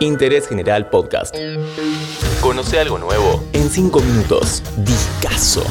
Interés General Podcast. Conoce algo nuevo en 5 minutos. Discaso.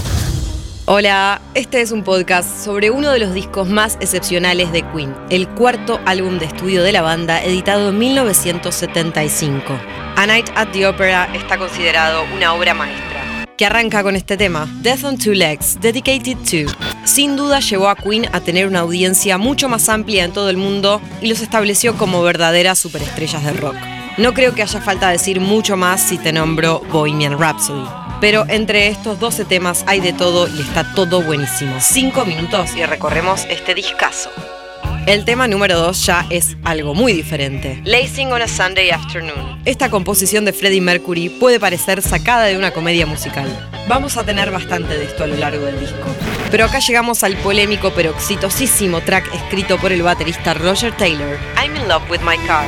Hola, este es un podcast sobre uno de los discos más excepcionales de Queen, el cuarto álbum de estudio de la banda editado en 1975. A Night at the Opera está considerado una obra maestra, que arranca con este tema, Death on Two Legs, Dedicated to. Sin duda llevó a Queen a tener una audiencia mucho más amplia en todo el mundo y los estableció como verdaderas superestrellas de rock. No creo que haya falta decir mucho más si te nombro Bohemian Rhapsody. Pero entre estos 12 temas hay de todo y está todo buenísimo. 5 minutos y recorremos este discazo. El tema número 2 ya es algo muy diferente. Lacing on a Sunday Afternoon. Esta composición de Freddie Mercury puede parecer sacada de una comedia musical. Vamos a tener bastante de esto a lo largo del disco. Pero acá llegamos al polémico pero exitosísimo track escrito por el baterista Roger Taylor, I'm in love with my car.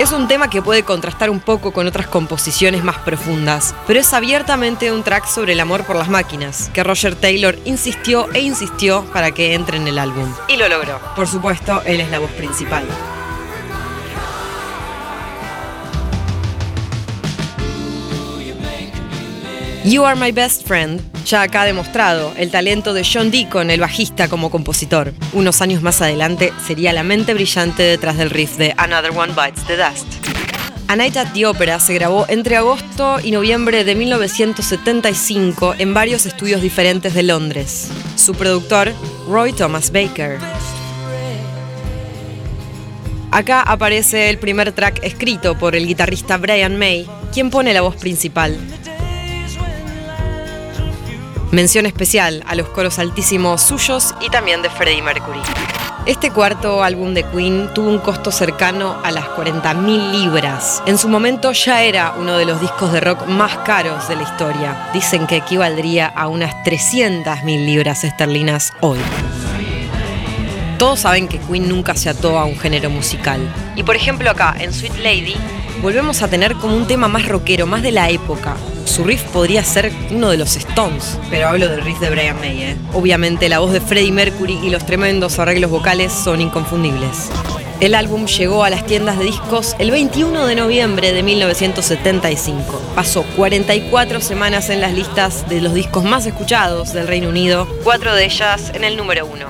Es un tema que puede contrastar un poco con otras composiciones más profundas, pero es abiertamente un track sobre el amor por las máquinas, que Roger Taylor insistió e insistió para que entre en el álbum. Y lo logró. Por supuesto, él es la voz principal. You Are My Best Friend ya acá ha demostrado el talento de John Deacon, el bajista, como compositor. Unos años más adelante sería la mente brillante detrás del riff de Another One Bites the Dust. A Night at the Opera se grabó entre agosto y noviembre de 1975 en varios estudios diferentes de Londres. Su productor, Roy Thomas Baker. Acá aparece el primer track escrito por el guitarrista Brian May, quien pone la voz principal. Mención especial a los coros altísimos suyos y también de Freddie Mercury. Este cuarto álbum de Queen tuvo un costo cercano a las 40.000 libras. En su momento ya era uno de los discos de rock más caros de la historia. Dicen que equivaldría a unas 300.000 libras esterlinas hoy. Todos saben que Queen nunca se ató a un género musical. Y por ejemplo acá, en Sweet Lady, volvemos a tener como un tema más rockero, más de la época. Su riff podría ser uno de los Stones, pero hablo del riff de Brian May. ¿eh? Obviamente la voz de Freddie Mercury y los tremendos arreglos vocales son inconfundibles. El álbum llegó a las tiendas de discos el 21 de noviembre de 1975. Pasó 44 semanas en las listas de los discos más escuchados del Reino Unido, cuatro de ellas en el número uno.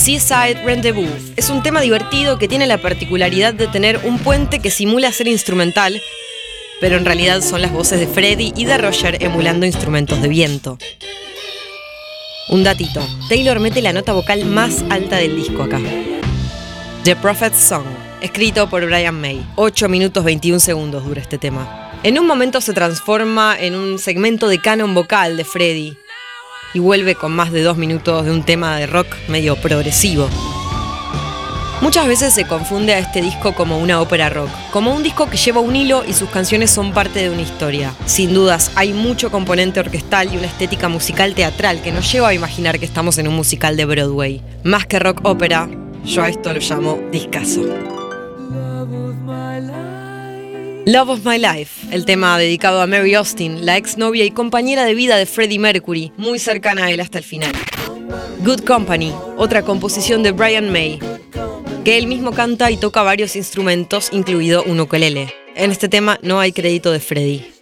Seaside Rendezvous es un tema divertido que tiene la particularidad de tener un puente que simula ser instrumental, pero en realidad son las voces de Freddie y de Roger emulando instrumentos de viento. Un datito, Taylor mete la nota vocal más alta del disco acá. The Prophet's Song, escrito por Brian May. 8 minutos 21 segundos dura este tema. En un momento se transforma en un segmento de canon vocal de Freddie, y vuelve con más de dos minutos de un tema de rock medio progresivo. Muchas veces se confunde a este disco como una ópera rock, como un disco que lleva un hilo y sus canciones son parte de una historia. Sin dudas, hay mucho componente orquestal y una estética musical teatral que nos lleva a imaginar que estamos en un musical de Broadway. Más que rock ópera, yo a esto lo llamo discazo. Love of My Life, el tema dedicado a Mary Austin, la exnovia y compañera de vida de Freddie Mercury, muy cercana a él hasta el final. Good Company, otra composición de Brian May, que él mismo canta y toca varios instrumentos, incluido un ukelele. En este tema no hay crédito de Freddie.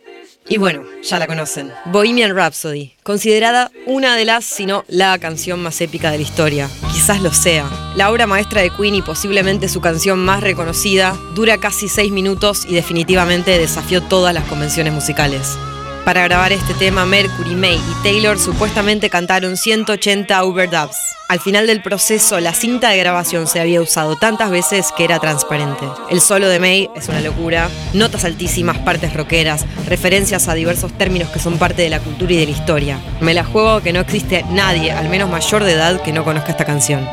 Y bueno, ya la conocen. Bohemian Rhapsody, considerada una de las, si no la canción más épica de la historia. Quizás lo sea. La obra maestra de Queen y posiblemente su canción más reconocida, dura casi seis minutos y definitivamente desafió todas las convenciones musicales. Para grabar este tema, Mercury, May y Taylor supuestamente cantaron 180 overdubs. Al final del proceso, la cinta de grabación se había usado tantas veces que era transparente. El solo de May es una locura, notas altísimas, partes rockeras, referencias a diversos términos que son parte de la cultura y de la historia. Me la juego que no existe nadie, al menos mayor de edad, que no conozca esta canción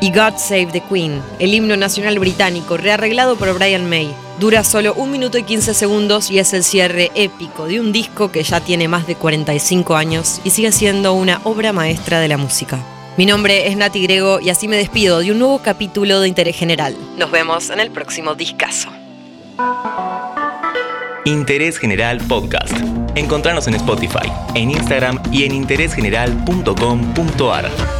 y God Save the Queen, el himno nacional británico rearreglado por Brian May. Dura solo un minuto y 15 segundos y es el cierre épico de un disco que ya tiene más de 45 años y sigue siendo una obra maestra de la música. Mi nombre es Nati Grego y así me despido de un nuevo capítulo de Interés General. Nos vemos en el próximo discazo. Interés General Podcast. Encontrarnos en Spotify, en Instagram y en interésgeneral.com.ar.